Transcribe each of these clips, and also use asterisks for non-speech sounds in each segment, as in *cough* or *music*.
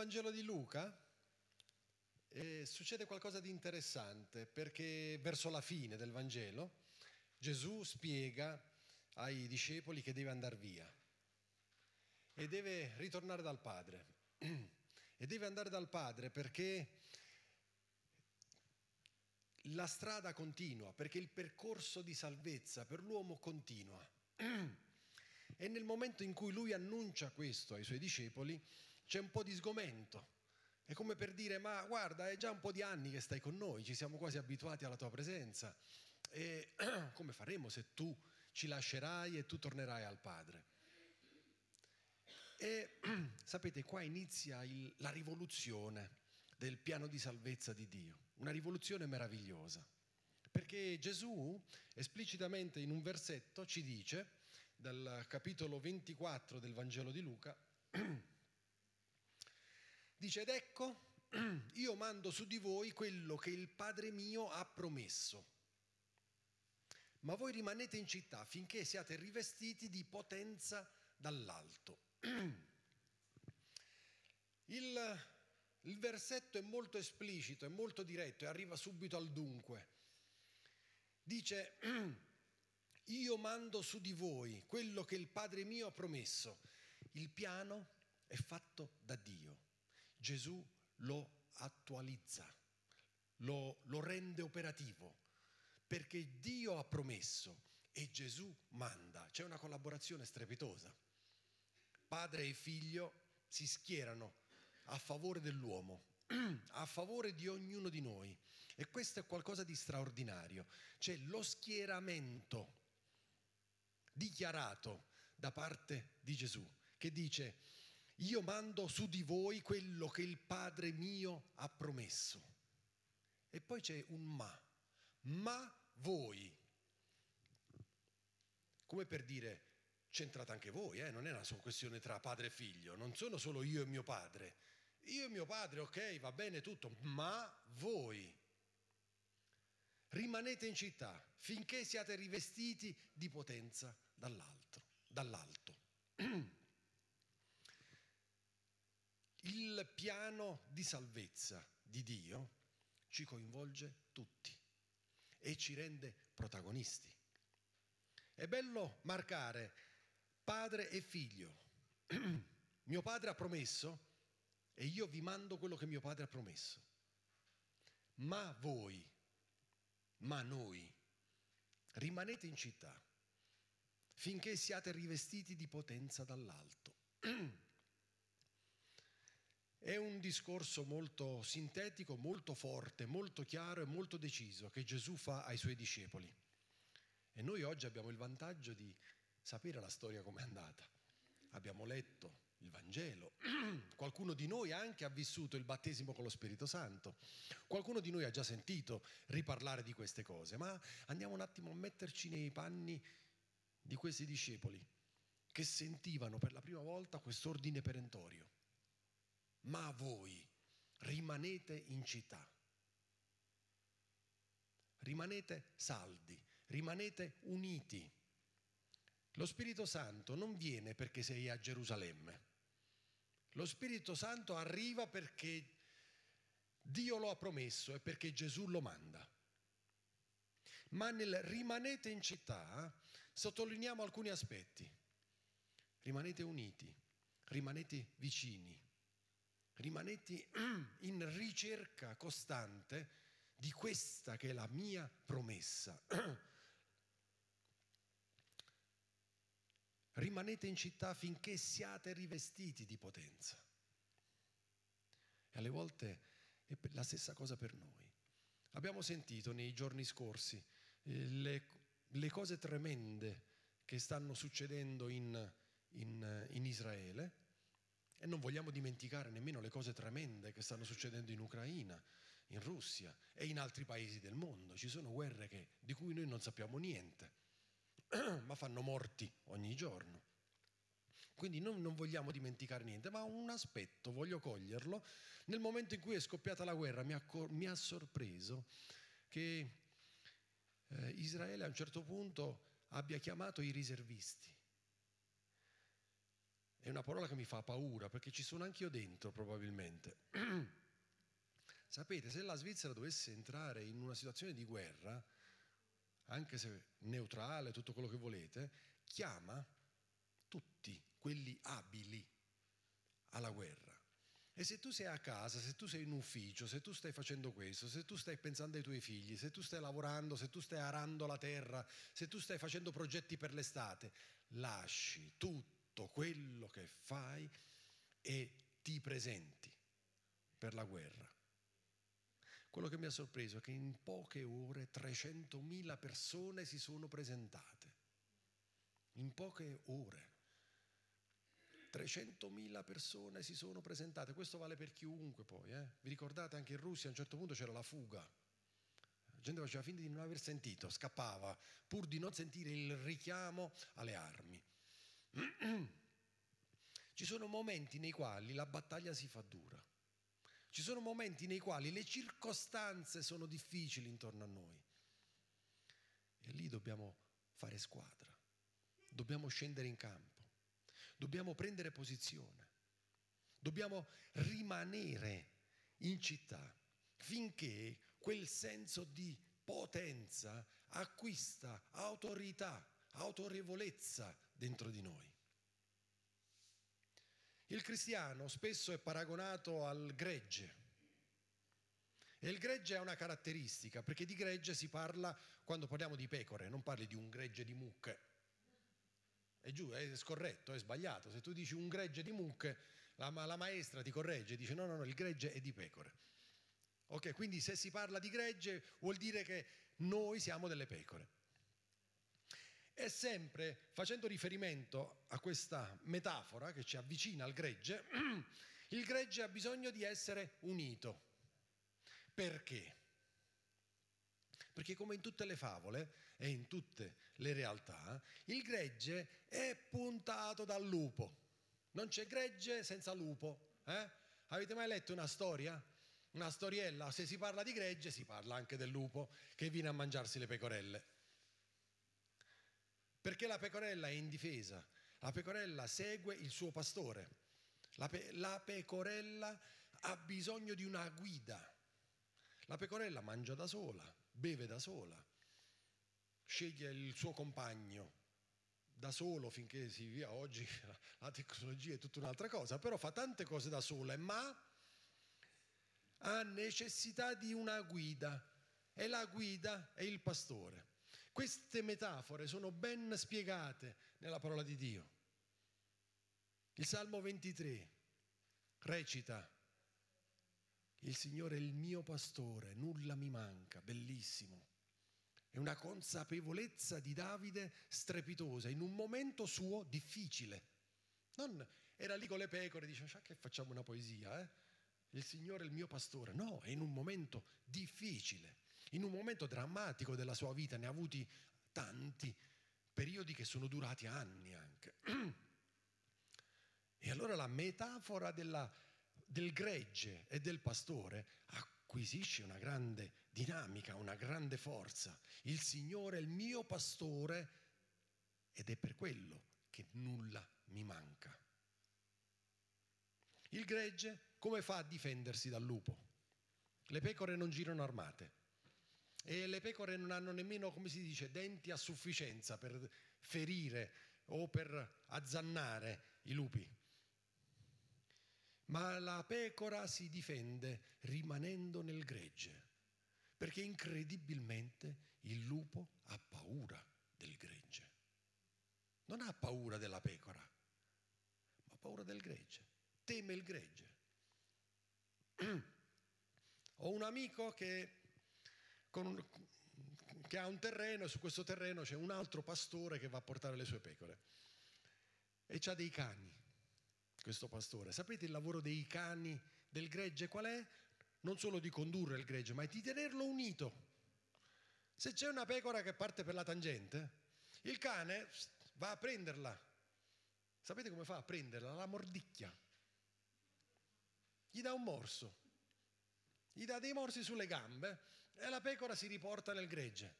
Vangelo di Luca eh, succede qualcosa di interessante perché verso la fine del Vangelo Gesù spiega ai discepoli che deve andare via e deve ritornare dal Padre. E deve andare dal Padre perché la strada continua, perché il percorso di salvezza per l'uomo continua. E nel momento in cui lui annuncia questo ai suoi discepoli, c'è un po' di sgomento. È come per dire, ma guarda, è già un po' di anni che stai con noi, ci siamo quasi abituati alla tua presenza. E *clears throat* come faremo se tu ci lascerai e tu tornerai al Padre? E *clears throat* sapete, qua inizia il, la rivoluzione del piano di salvezza di Dio, una rivoluzione meravigliosa. Perché Gesù esplicitamente in un versetto ci dice, dal capitolo 24 del Vangelo di Luca, *clears throat* Dice, ed ecco, *clears throat* io mando su di voi quello che il Padre mio ha promesso. Ma voi rimanete in città finché siate rivestiti di potenza dall'alto. *clears throat* Il, il versetto è molto esplicito, è molto diretto e arriva subito al dunque. Dice, *clears throat* io mando su di voi quello che il Padre mio ha promesso. Il piano è fatto da Dio Gesù lo attualizza, lo, lo rende operativo, perché Dio ha promesso e Gesù manda. C'è una collaborazione strepitosa. Padre e figlio si schierano a favore dell'uomo, *clears throat* a favore di ognuno di noi. E questo è qualcosa di straordinario. C'è lo schieramento dichiarato da parte di Gesù, che dice io mando su di voi quello che il Padre mio ha promesso. E poi c'è un ma, ma voi. Come per dire, c'entrate anche voi, eh? non è una questione tra padre e figlio, non sono solo io e mio padre. Io e mio padre, ok, va bene tutto, ma voi rimanete in città finché siate rivestiti di potenza dall'alto. dall'alto. *clears throat* Il piano di salvezza di Dio ci coinvolge tutti e ci rende protagonisti. È bello marcare padre e figlio. *clears throat* mio padre ha promesso e io vi mando quello che mio padre ha promesso. Ma voi, ma noi, rimanete in città finché siate rivestiti di potenza dall'alto. *clears throat* È un discorso molto sintetico, molto forte, molto chiaro e molto deciso che Gesù fa ai suoi discepoli. E noi oggi abbiamo il vantaggio di sapere la storia com'è andata. Abbiamo letto il Vangelo, *clears throat* qualcuno di noi anche ha vissuto il battesimo con lo Spirito Santo, qualcuno di noi ha già sentito riparlare di queste cose, ma andiamo un attimo a metterci nei panni di questi discepoli che sentivano per la prima volta quest'ordine perentorio ma voi rimanete in città. Rimanete saldi, rimanete uniti. Lo Spirito Santo non viene perché sei a Gerusalemme. Lo Spirito Santo arriva perché Dio lo ha promesso e perché Gesù lo manda. Ma nel rimanete in città sottolineiamo alcuni aspetti. Rimanete uniti, rimanete vicini, rimanete *clears throat* in ricerca costante di questa che è la mia promessa. *clears throat* Rimanete in città finché siate rivestiti di potenza. E alle volte è la stessa cosa per noi. Abbiamo sentito nei giorni scorsi eh, le, le cose tremende che stanno succedendo in, in, in Israele e non vogliamo dimenticare nemmeno le cose tremende che stanno succedendo in Ucraina, in Russia e in altri paesi del mondo. Ci sono guerre che, di cui noi non sappiamo niente, *clears throat* ma fanno morti ogni giorno. Quindi non, non, vogliamo dimenticare niente, ma un aspetto voglio coglierlo. Nel momento in cui è scoppiata la guerra mi ha, mi ha sorpreso che eh, Israele a un certo punto abbia chiamato i riservisti è una parola che mi fa paura perché ci sono anche io dentro probabilmente. *clears throat* Sapete, se la Svizzera dovesse entrare in una situazione di guerra, anche se neutrale, tutto quello che volete, chiama tutti quelli abili alla guerra. E se tu sei a casa, se tu sei in ufficio, se tu stai facendo questo, se tu stai pensando ai tuoi figli, se tu stai lavorando, se tu stai arando la terra, se tu stai facendo progetti per l'estate, lasci tutto quello che fai e ti presenti per la guerra. Quello che mi ha sorpreso è che in poche ore 300.000 persone si sono presentate. In poche ore. 300.000 persone si sono presentate, questo vale per chiunque poi. Eh? Vi ricordate anche in Russia a un certo punto c'era la fuga, la gente faceva finta di non aver sentito, scappava pur di non sentire il richiamo alle armi. *clears throat* Ci sono momenti nei quali la battaglia si fa dura. Ci sono momenti nei quali le circostanze sono difficili intorno a noi. E lì dobbiamo fare squadra, dobbiamo scendere in campo, dobbiamo prendere posizione, dobbiamo rimanere in città finché quel senso di potenza acquista autorità, autorevolezza dentro di noi. Il cristiano spesso è paragonato al gregge. E il gregge ha una caratteristica, perché di gregge si parla quando parliamo di pecore, non parli di un gregge di mucche. È giù, è scorretto, è sbagliato. Se tu dici un gregge di mucche, la, la maestra ti corregge, dice no, no, no, il gregge è di pecore. Ok, quindi se si parla di gregge vuol dire che noi siamo delle pecore. E sempre facendo riferimento a questa metafora che ci avvicina al gregge, *clears throat* il gregge ha bisogno di essere unito. Perché? Perché come in tutte le favole e in tutte le realtà, il gregge è puntato dal lupo. Non c'è gregge senza lupo. Eh? Avete mai letto una storia? Una storiella? Se si parla di gregge si parla anche del lupo che viene a mangiarsi le pecorelle. Perché la pecorella è indifesa, la pecorella segue il suo pastore, la, pe- la pecorella ha bisogno di una guida, la pecorella mangia da sola, beve da sola, sceglie il suo compagno da solo finché si via oggi. *laughs* La tecnologia è tutta un'altra cosa, però fa tante cose da sola, ma ha necessità di una guida. E la guida è il pastore. Queste metafore sono ben spiegate nella parola di Dio. Il Salmo 23 recita, il Signore è il mio pastore, nulla mi manca, bellissimo. È una consapevolezza di Davide strepitosa in un momento suo difficile. Non era lì con le pecore e dice, che facciamo una poesia, eh? Il Signore è il mio pastore. No, è in un momento difficile in un momento drammatico della sua vita, ne ha avuti tanti, periodi che sono durati anni anche. E allora la metafora della, del gregge e del pastore acquisisce una grande dinamica, una grande forza. Il Signore è il mio pastore ed è per quello che nulla mi manca. Il gregge come fa a difendersi dal lupo? Le pecore non girano armate e le pecore non hanno nemmeno, come si dice, denti a sufficienza per ferire o per azzannare i lupi. Ma la pecora si difende rimanendo nel gregge, perché incredibilmente il lupo ha paura del gregge. Non ha paura della pecora, ma ha paura del gregge, teme il gregge. *clears throat* Ho un amico che un, che ha un terreno e su questo terreno c'è un altro pastore che va a portare le sue pecore. E c'ha dei cani, questo pastore. Sapete il lavoro dei cani del gregge qual è? Non solo di condurre il gregge, ma di tenerlo unito. Se c'è una pecora che parte per la tangente, il cane va a prenderla. Sapete come fa a prenderla? La mordicchia. Gli dà un morso. Gli dà dei morsi sulle gambe e la pecora si riporta nel gregge.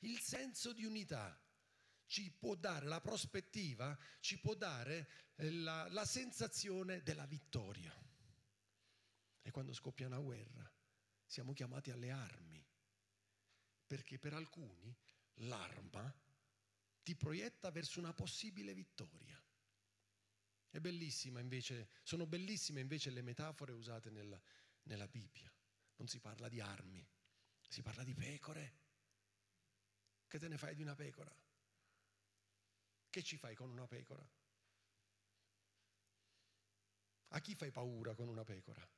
Il senso di unità ci può dare la prospettiva, ci può dare eh, la, la sensazione della vittoria. E quando scoppia una guerra siamo chiamati alle armi, perché per alcuni l'arma ti proietta verso una possibile vittoria. È bellissima invece, sono bellissime invece le metafore usate nella, nella Bibbia. Non si parla di armi, si parla di pecore. Che te ne fai di una pecora? Che ci fai con una pecora? A chi fai paura con una pecora?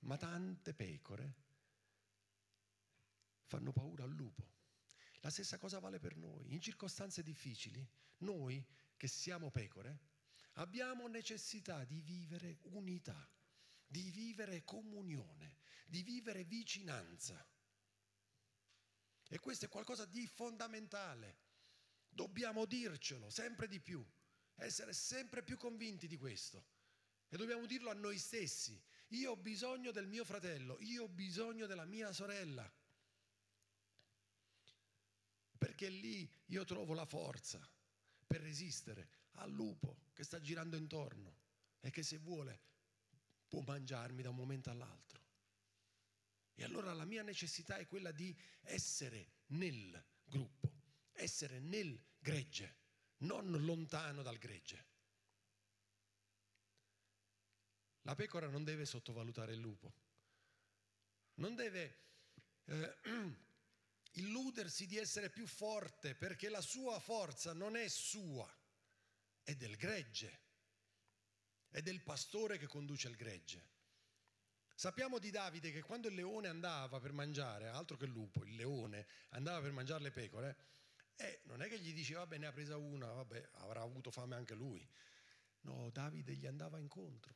Ma tante pecore fanno paura al lupo. La stessa cosa vale per noi. In circostanze difficili, noi che siamo pecore, abbiamo necessità di vivere unità, di vivere comunione, di vivere vicinanza. E questo è qualcosa di fondamentale. Dobbiamo dircelo sempre di più, essere sempre più convinti di questo. E dobbiamo dirlo a noi stessi. Io ho bisogno del mio fratello, io ho bisogno della mia sorella. Perché lì io trovo la forza per resistere al lupo che sta girando intorno e che se vuole può mangiarmi da un momento all'altro. E allora la mia necessità è quella di essere nel gruppo, essere nel gregge, non lontano dal gregge. La pecora non deve sottovalutare il lupo, non deve eh, *clears throat* illudersi di essere più forte perché la sua forza non è sua, è del gregge, è del pastore che conduce il gregge. Sappiamo di Davide che quando il leone andava per mangiare, altro che il lupo, il leone andava per mangiare le pecore, eh, non è che gli diceva, vabbè, ne ha presa una, vabbè, avrà avuto fame anche lui. No, Davide gli andava incontro.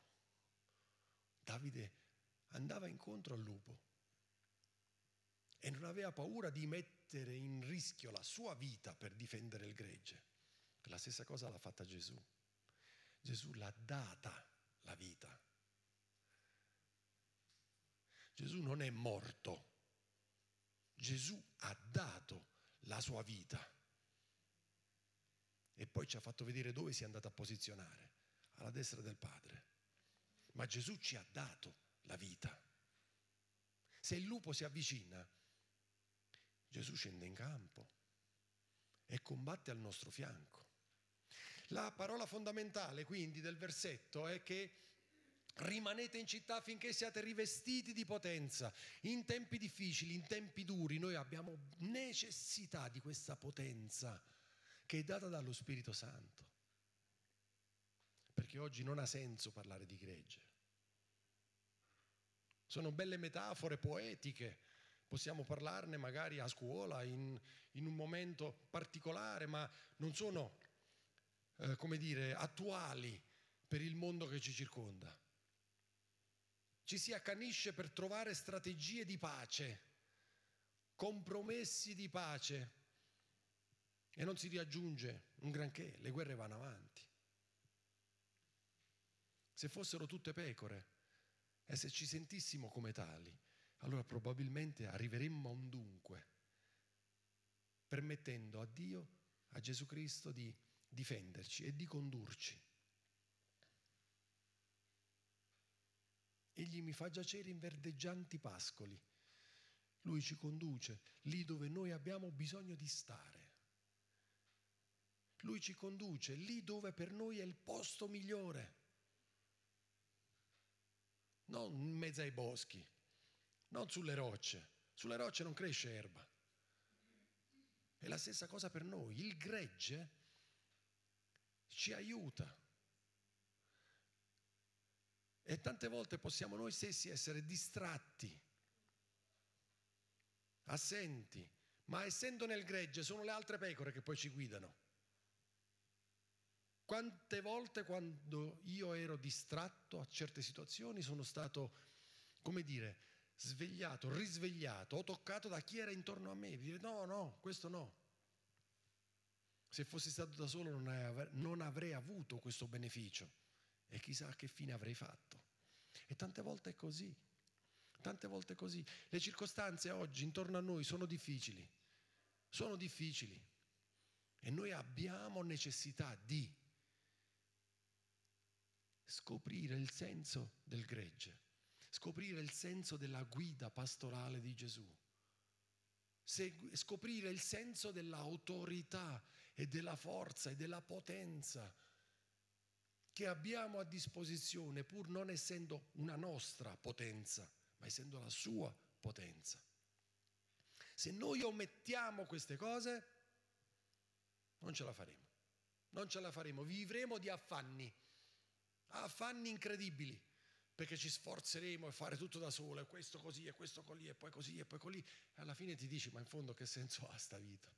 Davide andava incontro al lupo e non aveva paura di mettere in rischio la sua vita per difendere il gregge. La stessa cosa l'ha fatta Gesù. Gesù l'ha data la vita. Gesù non è morto. Gesù ha dato la sua vita. E poi ci ha fatto vedere dove si è andato a posizionare, alla destra del Padre. Ma Gesù ci ha dato la vita. Se il lupo si avvicina, Gesù scende in campo e combatte al nostro fianco. La parola fondamentale quindi del versetto è che rimanete in città finché siate rivestiti di potenza. In tempi difficili, in tempi duri, noi abbiamo necessità di questa potenza che è data dallo Spirito Santo. Perché oggi non ha senso parlare di gregge. Sono belle metafore poetiche possiamo parlarne magari a scuola in, in un momento particolare, ma non sono, eh, come dire, attuali per il mondo che ci circonda. Ci si accanisce per trovare strategie di pace, compromessi di pace e non si riaggiunge un granché, le guerre vanno avanti. Se fossero tutte pecore e se ci sentissimo come tali, allora probabilmente arriveremmo a un dunque, permettendo a Dio, a Gesù Cristo di difenderci e di condurci. Egli mi fa giacere in verdeggianti pascoli. Lui ci conduce lì dove noi abbiamo bisogno di stare. Lui ci conduce lì dove per noi è il posto migliore, non in mezzo ai boschi, non sulle rocce. Sulle rocce non cresce erba. È la stessa cosa per noi. Il gregge ci aiuta. E tante volte possiamo noi stessi essere distratti, assenti, ma essendo nel gregge sono le altre pecore che poi ci guidano. Quante volte quando io ero distratto a certe situazioni sono stato, come dire, svegliato, risvegliato o toccato da chi era intorno a me. Dire no, no, questo no. Se fossi stato da solo non avrei avuto questo beneficio e chissà che fine avrei fatto. E tante volte è così, tante volte è così. Le circostanze oggi intorno a noi sono difficili, sono difficili e noi abbiamo necessità di scoprire il senso del gregge, scoprire il senso della guida pastorale di Gesù, scoprire il senso dell'autorità e della forza e della potenza che abbiamo a disposizione pur non essendo una nostra potenza, ma essendo la sua potenza. Se noi omettiamo queste cose, non ce la faremo. Non ce la faremo, vivremo di affanni, affanni incredibili, perché ci sforzeremo a fare tutto da solo, questo così, e questo così, e poi così, e poi così. E alla fine ti dici, ma in fondo che senso ha sta vita?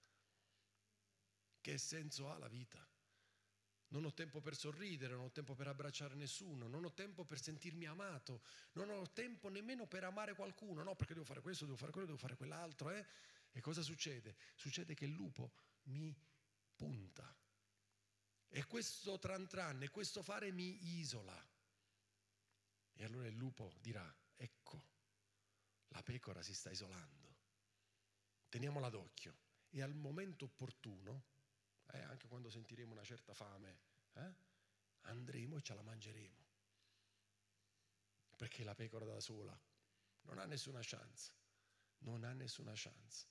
Che senso ha la vita? Non ho tempo per sorridere, non ho tempo per abbracciare nessuno, non ho tempo per sentirmi amato, non ho tempo nemmeno per amare qualcuno, no, perché devo fare questo, devo fare quello, devo fare quell'altro, eh? E cosa succede? Succede che il lupo mi punta. E questo tran tran e questo fare mi isola. E allora il lupo dirà, ecco, la pecora si sta isolando. Teniamola d'occhio. E al momento opportuno, eh, anche quando sentiremo una certa fame, eh, andremo e ce la mangeremo. Perché la pecora da sola non ha nessuna chance, non ha nessuna chance.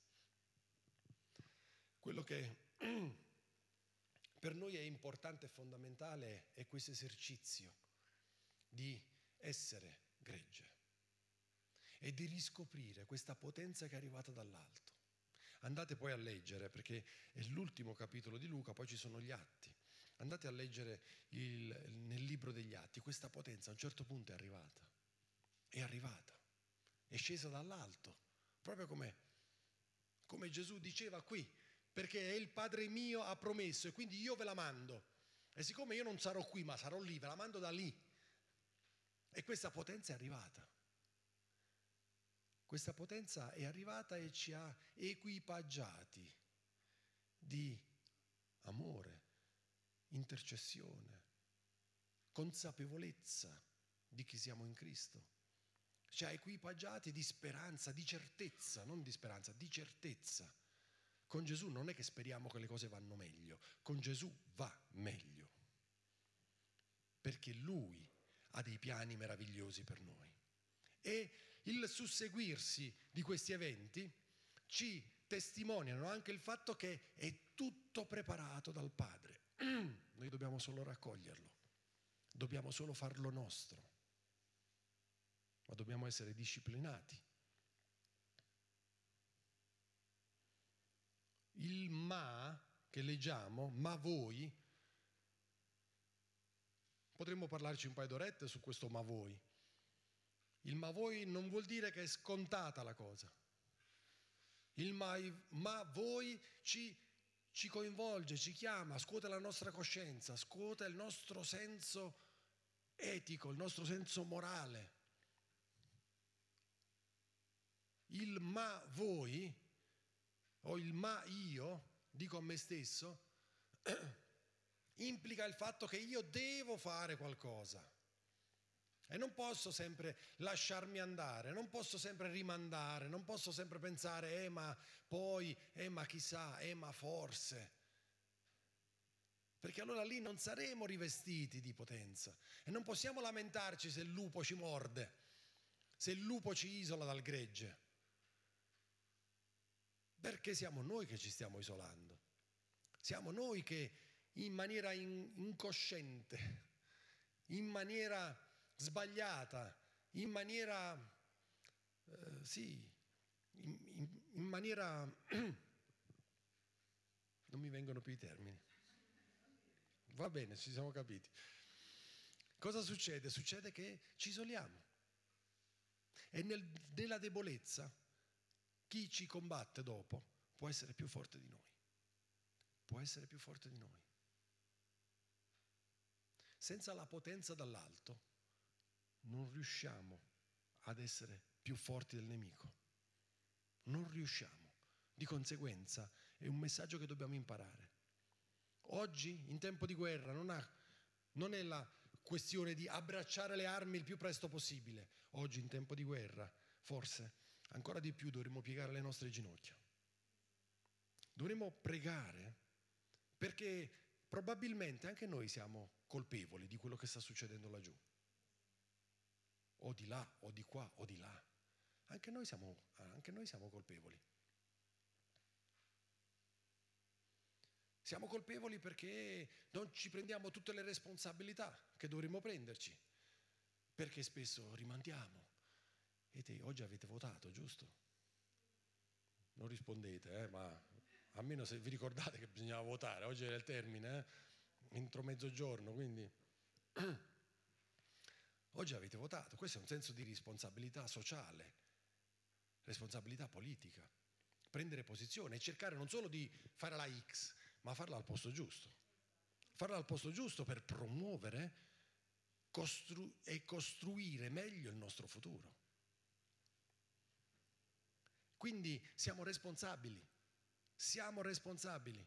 Quello che *clears throat* per noi è importante e fondamentale è questo esercizio di essere gregge e di riscoprire questa potenza che è arrivata dall'alto. Andate poi a leggere, perché è l'ultimo capitolo di Luca, poi ci sono gli atti. Andate a leggere il, nel libro degli atti, questa potenza a un certo punto è arrivata, è arrivata, è scesa dall'alto, proprio come, come Gesù diceva qui, perché il Padre mio ha promesso e quindi io ve la mando. E siccome io non sarò qui, ma sarò lì, ve la mando da lì. E questa potenza è arrivata. Questa potenza è arrivata e ci ha equipaggiati di amore, intercessione, consapevolezza di chi siamo in Cristo. Ci ha equipaggiati di speranza, di certezza, non di speranza, di certezza. Con Gesù non è che speriamo che le cose vanno meglio, con Gesù va meglio. Perché Lui ha dei piani meravigliosi per noi. E il susseguirsi di questi eventi ci testimoniano anche il fatto che è tutto preparato dal Padre. *clears throat* Noi dobbiamo solo raccoglierlo, dobbiamo solo farlo nostro, ma dobbiamo essere disciplinati. Il ma che leggiamo, ma voi, potremmo parlarci un paio d'orette su questo ma voi. Il ma voi non vuol dire che è scontata la cosa. Il ma, ma voi ci, ci coinvolge, ci chiama, scuote la nostra coscienza, scuote il nostro senso etico, il nostro senso morale. Il ma voi o il ma io, dico a me stesso, *clears throat* implica il fatto che io devo fare qualcosa. E non posso sempre lasciarmi andare, non posso sempre rimandare, non posso sempre pensare, eh ma poi, eh ma chissà, eh ma forse. Perché allora lì non saremo rivestiti di potenza e non possiamo lamentarci se il lupo ci morde, se il lupo ci isola dal gregge. Perché siamo noi che ci stiamo isolando. Siamo noi che in maniera incosciente, in maniera sbagliata, in maniera, eh, sì, in, in, in maniera, *clears throat* non mi vengono più i termini. Va bene, ci siamo capiti. Cosa succede? Succede che ci isoliamo. E nel, nella debolezza chi ci combatte dopo può essere più forte di noi. Può essere più forte di noi. Senza la potenza dall'alto non riusciamo ad essere più forti del nemico. Non riusciamo. Di conseguenza è un messaggio che dobbiamo imparare. Oggi, in tempo di guerra, non, ha, non è la questione di abbracciare le armi il più presto possibile. Oggi, in tempo di guerra, forse ancora di più dovremmo piegare le nostre ginocchia. Dovremmo pregare perché probabilmente anche noi siamo colpevoli di quello che sta succedendo laggiù. O di là, o di qua, o di là. Anche noi siamo, anche noi siamo colpevoli. Siamo colpevoli perché non ci prendiamo tutte le responsabilità che dovremmo prenderci, perché spesso rimandiamo. E te oggi avete votato, giusto? Non rispondete, eh, ma almeno se vi ricordate che bisognava votare, oggi era il termine, eh, entro mezzogiorno, quindi *clears throat* oggi avete votato. Questo è un senso di responsabilità sociale, responsabilità politica, prendere posizione e cercare non solo di fare la X, ma farla al posto giusto. Farla al posto giusto per promuovere costru- e costruire meglio il nostro futuro. Quindi siamo responsabili, siamo responsabili.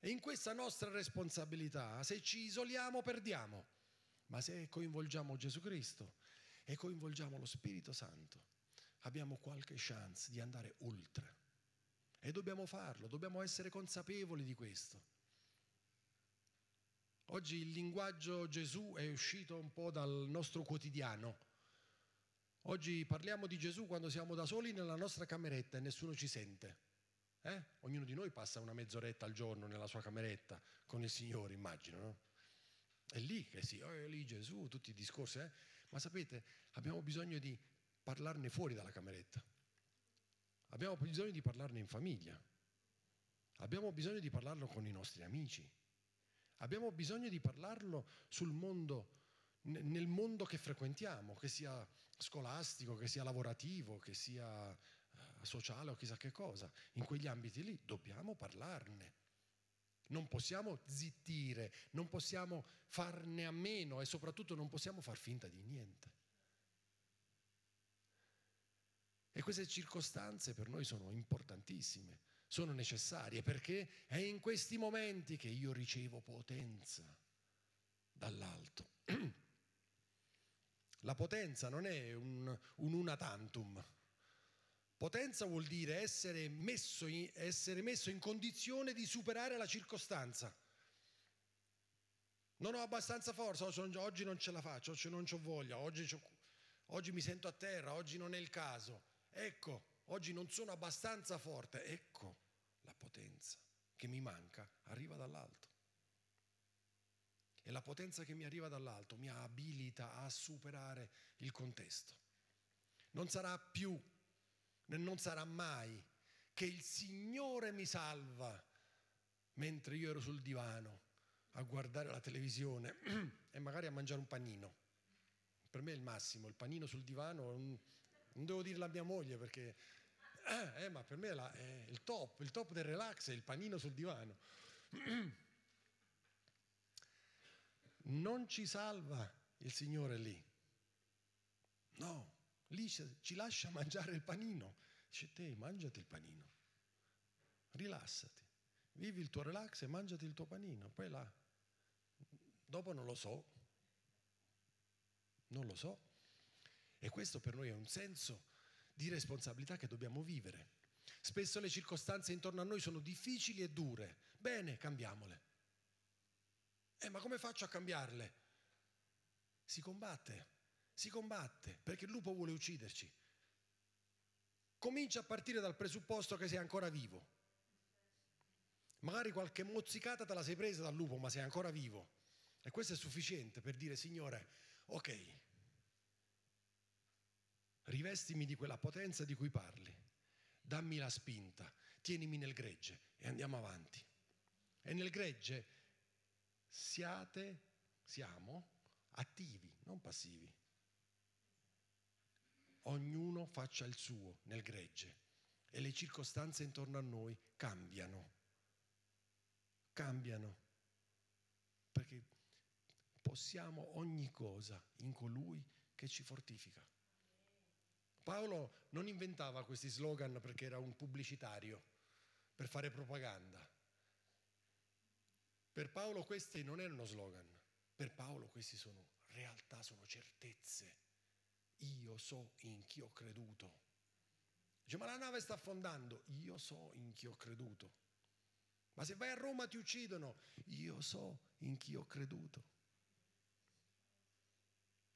E in questa nostra responsabilità, se ci isoliamo, perdiamo. Ma se coinvolgiamo Gesù Cristo e coinvolgiamo lo Spirito Santo, abbiamo qualche chance di andare oltre. E dobbiamo farlo, dobbiamo essere consapevoli di questo. Oggi il linguaggio Gesù è uscito un po' dal nostro quotidiano. Oggi parliamo di Gesù quando siamo da soli nella nostra cameretta e nessuno ci sente. Eh? Ognuno di noi passa una mezz'oretta al giorno nella sua cameretta con il Signore, immagino. No? È lì che sì, oh, lì Gesù, tutti i discorsi. Eh? Ma sapete, abbiamo bisogno di parlarne fuori dalla cameretta. Abbiamo bisogno di parlarne in famiglia. Abbiamo bisogno di parlarlo con i nostri amici. Abbiamo bisogno di parlarlo sul mondo, nel mondo che frequentiamo, che sia scolastico, che sia lavorativo, che sia eh, sociale o chissà che cosa. In quegli ambiti lì dobbiamo parlarne. Non possiamo zittire, non possiamo farne a meno e soprattutto non possiamo far finta di niente. E queste circostanze per noi sono importantissime, sono necessarie perché è in questi momenti che io ricevo potenza dall'alto. *clears throat* La potenza non è un, un una tantum. Potenza vuol dire essere messo, in, essere messo in condizione di superare la circostanza. Non ho abbastanza forza, oggi non ce la faccio, oggi non ho voglia, oggi, oggi mi sento a terra, oggi non è il caso ecco, oggi non sono abbastanza forte, ecco la potenza che mi manca arriva dall'alto. E la potenza che mi arriva dall'alto mi abilita a superare il contesto. Non sarà più, non sarà mai che il Signore mi salva mentre io ero sul divano a guardare la televisione *clears throat* e magari a mangiare un panino. Per me è il massimo, il panino sul divano non devo dirlo a mia moglie perché, *clears throat* eh, ma per me è il top, il top del relax è il panino sul divano. *clears throat* Non ci salva il Signore lì. No, lì ci lascia *laughs* mangiare il panino. Dice te, mangiati il panino. Rilassati. Vivi il tuo relax e mangiati il tuo panino. Poi là, dopo non lo so. Non lo so. E questo per noi è un senso di responsabilità che dobbiamo vivere. Spesso le circostanze intorno a noi sono difficili e dure. Bene, cambiamole. Eh, ma come faccio a cambiarle? Si combatte, si combatte, perché il lupo vuole ucciderci. Comincia a partire dal presupposto che sei ancora vivo. Magari qualche mozzicata te la sei presa dal lupo, ma sei ancora vivo. E questo è sufficiente per dire, Signore, ok, rivestimi di quella potenza di cui parli, dammi la spinta, tienimi nel gregge e andiamo avanti. E nel gregge siate, siamo attivi, non passivi. Ognuno faccia il suo nel gregge e le circostanze intorno a noi cambiano. Cambiano. Perché possiamo ogni cosa in colui che ci fortifica. Paolo non inventava questi slogan perché era un pubblicitario, per fare propaganda. Per Paolo questi non erano slogan, per Paolo questi sono realtà, sono certezze. Io so in chi ho creduto. Dice, ma la nave sta affondando. Io so in chi ho creduto. Ma se vai a Roma ti uccidono. Io so in chi ho creduto.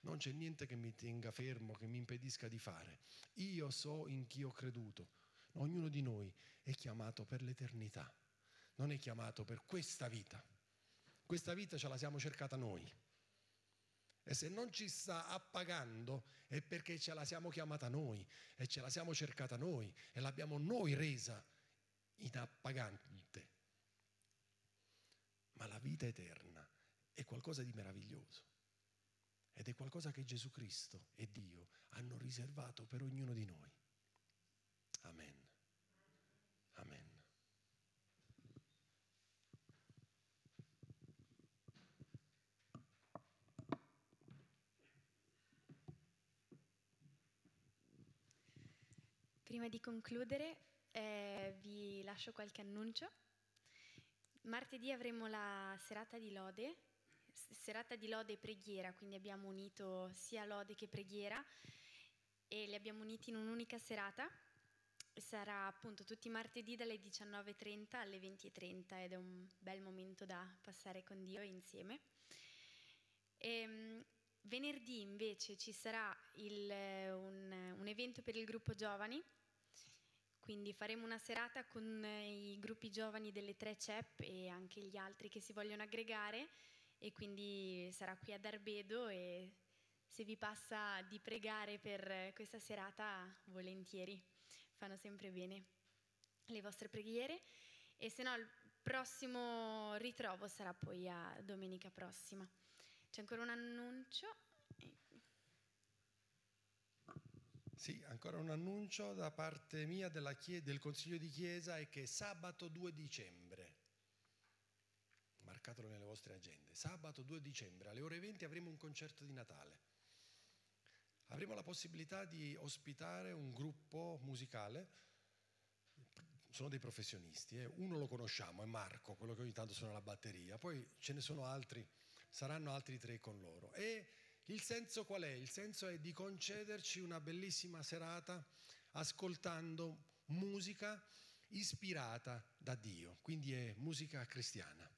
Non c'è niente che mi tenga fermo, che mi impedisca di fare. Io so in chi ho creduto. Ognuno di noi è chiamato per l'eternità, non è chiamato per questa vita. Questa vita ce la siamo cercata noi. E se non ci sta appagando è perché ce la siamo chiamata noi e ce la siamo cercata noi e l'abbiamo noi resa inappagante. Ma la vita eterna è qualcosa di meraviglioso ed è qualcosa che Gesù Cristo e Dio hanno riservato per ognuno di noi. Amen. Di concludere eh, vi lascio qualche annuncio. Martedì avremo la serata di lode, serata di lode e preghiera, quindi abbiamo unito sia lode che preghiera e li abbiamo uniti in un'unica serata. Sarà appunto tutti i martedì dalle 19.30 alle 20.30 ed è un bel momento da passare con Dio insieme. E, ehm, venerdì invece ci sarà il, un, un evento per il gruppo giovani quindi faremo una serata con i gruppi giovani delle tre CEP e anche gli altri che si vogliono aggregare e quindi sarà qui ad Arbedo e se vi passa di pregare per questa serata, volentieri, fanno sempre bene le vostre preghiere e se no il prossimo ritrovo sarà poi a domenica prossima. C'è ancora un annuncio. Sì, ancora un annuncio da parte mia chie- del Consiglio di Chiesa è che sabato 2 dicembre, marcatelo nelle vostre agende, sabato 2 dicembre alle ore 20 avremo un concerto di Natale. Avremo la possibilità di ospitare un gruppo musicale, sono dei professionisti, eh. uno lo conosciamo, è Marco, quello che ogni tanto suona la batteria, poi ce ne sono altri, saranno altri tre con loro. E il senso qual è? Il senso è di concederci una bellissima serata ascoltando musica ispirata da Dio, quindi è musica cristiana.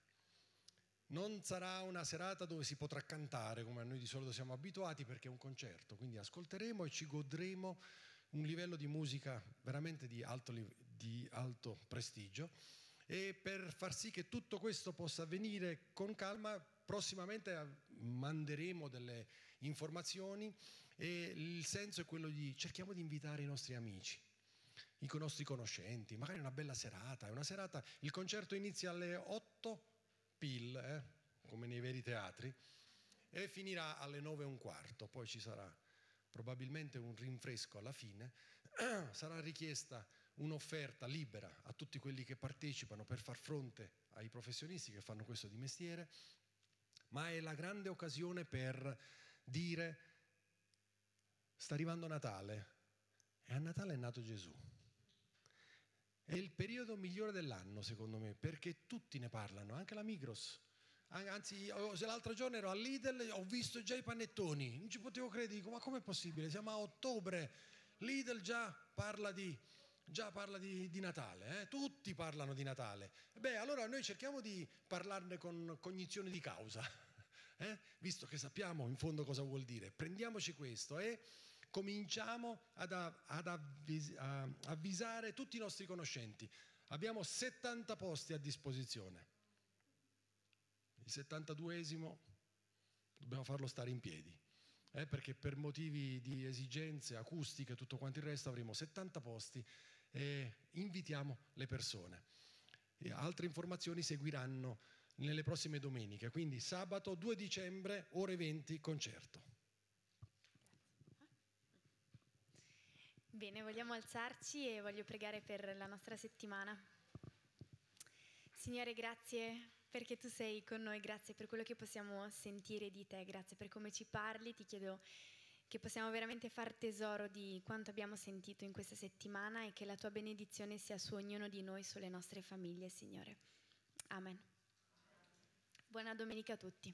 Non sarà una serata dove si potrà cantare come noi di solito siamo abituati perché è un concerto, quindi ascolteremo e ci godremo un livello di musica veramente di alto, di alto prestigio e per far sì che tutto questo possa avvenire con calma prossimamente manderemo delle informazioni e il senso è quello di cerchiamo di invitare i nostri amici, i nostri conoscenti, magari una bella serata, una serata, il concerto inizia alle 8 pil, eh, come nei veri teatri, e finirà alle 9 e un quarto, poi ci sarà probabilmente un rinfresco alla fine, *clears throat* sarà richiesta un'offerta libera a tutti quelli che partecipano per far fronte ai professionisti che fanno questo di mestiere, ma è la grande occasione per dire sta arrivando Natale e a Natale è nato Gesù. È il periodo migliore dell'anno secondo me perché tutti ne parlano, anche la Migros. Anzi, l'altro giorno ero a Lidl, ho visto già i panettoni, non ci potevo credere, dico ma com'è possibile? Siamo a ottobre, Lidl già parla di, già parla di, di Natale, eh? tutti parlano di Natale. Beh, allora noi cerchiamo di parlarne con cognizione di causa *laughs* eh? visto che sappiamo in fondo cosa vuol dire. Prendiamoci questo e cominciamo ad, ad avvis- avvisare tutti i nostri conoscenti. Abbiamo 70 posti a disposizione. Il 72esimo dobbiamo farlo stare in piedi. Eh, perché per motivi di esigenze acustiche e tutto quanto il resto avremo 70 posti e invitiamo le persone. E altre informazioni seguiranno nelle prossime domeniche, quindi sabato 2 dicembre, ore 20, concerto. Bene, vogliamo alzarci e voglio pregare per la nostra settimana. Signore, grazie perché tu sei con noi, grazie per quello che possiamo sentire di te, grazie per come ci parli, ti chiedo che possiamo veramente far tesoro di quanto abbiamo sentito in questa settimana e che la tua benedizione sia su ognuno di noi, sulle nostre famiglie, Signore. Amen. Buona domenica a tutti.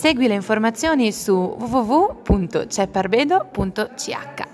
Segui le informazioni su www.cepparbedo.ch.